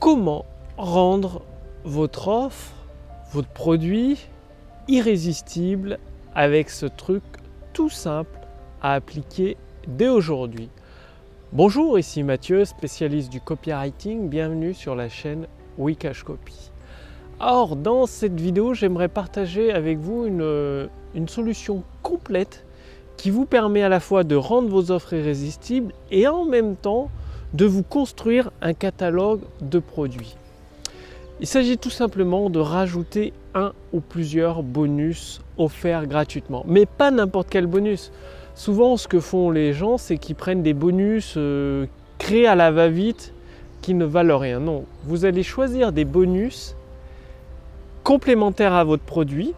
comment rendre votre offre, votre produit irrésistible avec ce truc tout simple à appliquer dès aujourd'hui? Bonjour, ici Mathieu, spécialiste du copywriting. Bienvenue sur la chaîne Wikash Copy. Or, dans cette vidéo, j'aimerais partager avec vous une, une solution complète qui vous permet à la fois de rendre vos offres irrésistibles et en même temps de vous construire un catalogue de produits. Il s'agit tout simplement de rajouter un ou plusieurs bonus offerts gratuitement. Mais pas n'importe quel bonus. Souvent, ce que font les gens, c'est qu'ils prennent des bonus euh, créés à la va-vite qui ne valent rien. Non, vous allez choisir des bonus complémentaires à votre produit.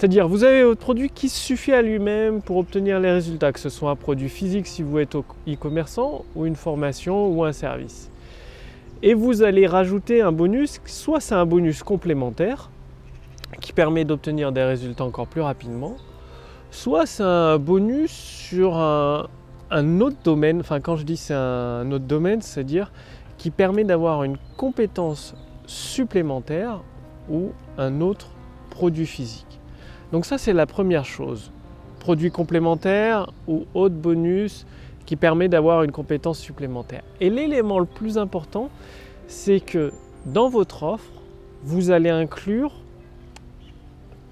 C'est-à-dire, vous avez votre produit qui suffit à lui-même pour obtenir les résultats, que ce soit un produit physique si vous êtes e-commerçant, ou une formation, ou un service et vous allez rajouter un bonus, soit c'est un bonus complémentaire qui permet d'obtenir des résultats encore plus rapidement, soit c'est un bonus sur un, autre domaine, enfin quand je dis c'est un autre domaine, c'est-à-dire qui permet d'avoir une compétence supplémentaire ou un autre produit physique. Donc ça c'est la première chose. Produit complémentaire ou autre bonus qui permet d'avoir une compétence supplémentaire. Et l'élément le plus important, c'est que dans votre offre, vous allez inclure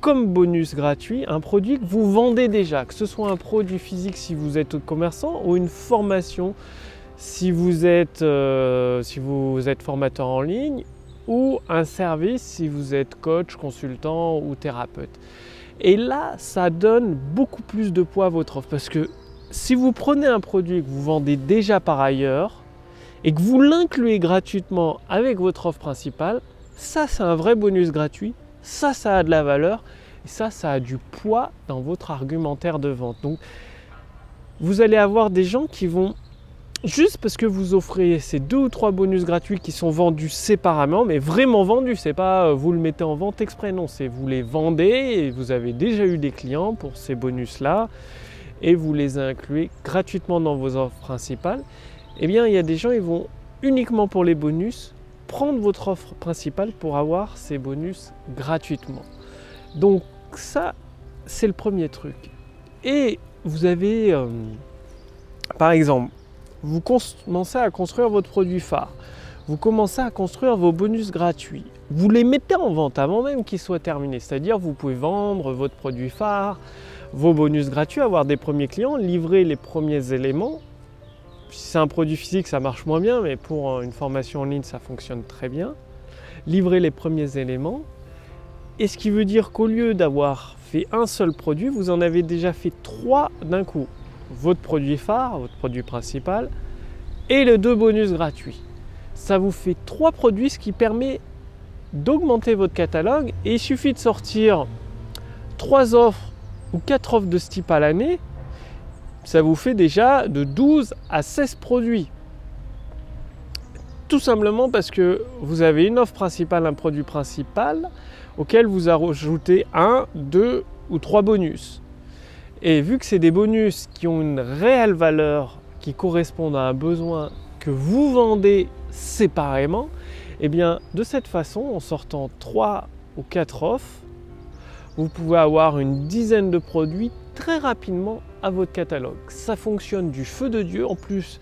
comme bonus gratuit un produit que vous vendez déjà, que ce soit un produit physique si vous êtes commerçant ou une formation si vous êtes, euh, si vous êtes formateur en ligne ou un service si vous êtes coach, consultant ou thérapeute. Et là, ça donne beaucoup plus de poids à votre offre. Parce que si vous prenez un produit que vous vendez déjà par ailleurs et que vous l'incluez gratuitement avec votre offre principale, ça c'est un vrai bonus gratuit, ça ça a de la valeur. Ça ça a du poids dans votre argumentaire de vente. Donc vous allez avoir des gens qui vont juste parce que vous offrez ces deux ou trois bonus gratuits qui sont vendus séparément, mais vraiment vendus, c'est pas euh, vous le mettez en vente exprès, non, c'est vous les vendez et vous avez déjà eu des clients pour ces bonus là et vous les incluez gratuitement dans vos offres principales, eh bien il y a des gens qui vont uniquement pour les bonus prendre votre offre principale pour avoir ces bonus gratuitement. Donc ça, c'est le premier truc. Et vous avez, euh, par exemple, vous commencez à construire votre produit phare. Vous commencez à construire vos bonus gratuits. Vous les mettez en vente avant même qu'ils soient terminés. C'est-à-dire vous pouvez vendre votre produit phare, vos bonus gratuits, avoir des premiers clients, livrer les premiers éléments. Si c'est un produit physique, ça marche moins bien, mais pour une formation en ligne, ça fonctionne très bien. Livrer les premiers éléments. Et ce qui veut dire qu'au lieu d'avoir fait un seul produit, vous en avez déjà fait trois d'un coup. Votre produit phare, votre produit principal, et les deux bonus gratuits. Ça vous fait trois produits, ce qui permet d'augmenter votre catalogue. Et il suffit de sortir trois offres ou 4 offres de ce type à l'année, ça vous fait déjà de 12 à 16 produits. Tout simplement parce que vous avez une offre principale, un produit principal, auquel vous ajoutez un, deux ou trois bonus. Et vu que c'est des bonus qui ont une réelle valeur, qui correspondent à un besoin que vous vendez séparément, eh bien de cette façon, en sortant 3 ou 4 offres, vous pouvez avoir une dizaine de produits très rapidement à votre catalogue. Ça fonctionne du feu de Dieu. En plus,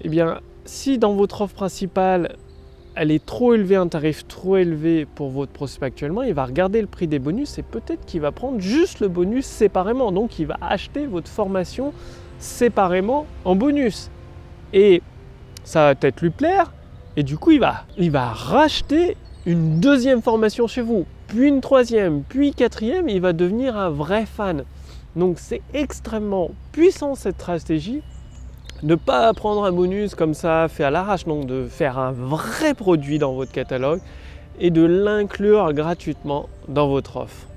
eh bien, si dans votre offre principale, elle est trop élevée, un tarif trop élevé pour votre prospect actuellement, il va regarder le prix des bonus et peut-être qu'il va prendre juste le bonus séparément. Donc, il va acheter votre formation séparément en bonus. Et ça va peut-être lui plaire. Et du coup, il va, il va racheter une deuxième formation chez vous puis une troisième, puis quatrième, il va devenir un vrai fan. Donc c'est extrêmement puissant cette stratégie. Ne pas prendre un bonus comme ça, fait à l'arrache, donc de faire un vrai produit dans votre catalogue et de l'inclure gratuitement dans votre offre.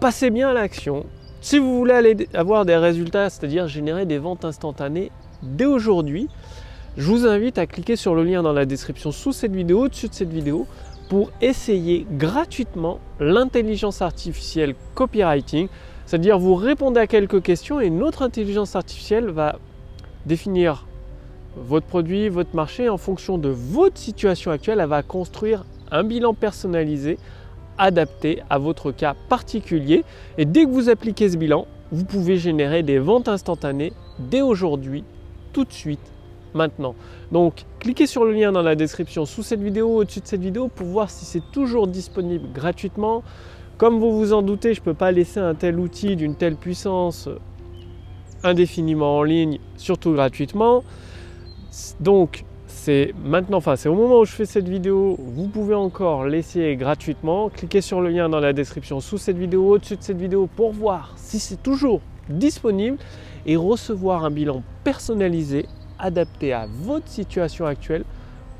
Passez bien à l'action. Si vous voulez aller avoir des résultats, c'est-à-dire générer des ventes instantanées dès aujourd'hui, je vous invite à cliquer sur le lien dans la description sous cette vidéo, au-dessus de cette vidéo, pour essayer gratuitement l'intelligence artificielle copywriting. C'est-à-dire vous répondez à quelques questions et notre intelligence artificielle va définir votre produit, votre marché, en fonction de votre situation actuelle, elle va construire un bilan personnalisé adapté à votre cas particulier. Et dès que vous appliquez ce bilan, vous pouvez générer des ventes instantanées dès aujourd'hui, tout de suite, maintenant. Donc, cliquez sur le lien dans la description sous cette vidéo, au-dessus de cette vidéo, pour voir si c'est toujours disponible gratuitement. Comme vous vous en doutez, je ne peux pas laisser un tel outil d'une telle puissance indéfiniment en ligne, surtout gratuitement. Donc, c'est maintenant, enfin c'est au moment où je fais cette vidéo, vous pouvez encore l'essayer gratuitement. Cliquez sur le lien dans la description sous cette vidéo, au-dessus de cette vidéo pour voir si c'est toujours disponible et recevoir un bilan personnalisé adapté à votre situation actuelle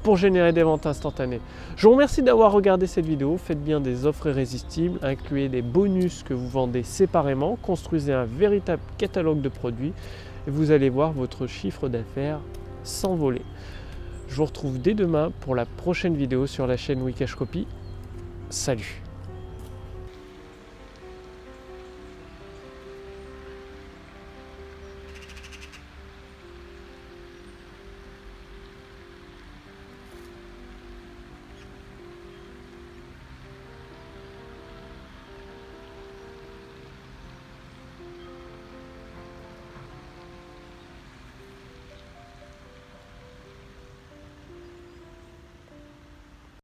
pour générer des ventes instantanées. Je vous remercie d'avoir regardé cette vidéo. Faites bien des offres irrésistibles, incluez des bonus que vous vendez séparément, construisez un véritable catalogue de produits et vous allez voir votre chiffre d'affaires s'envoler. Je vous retrouve dès demain pour la prochaine vidéo sur la chaîne Wikash Copy. Salut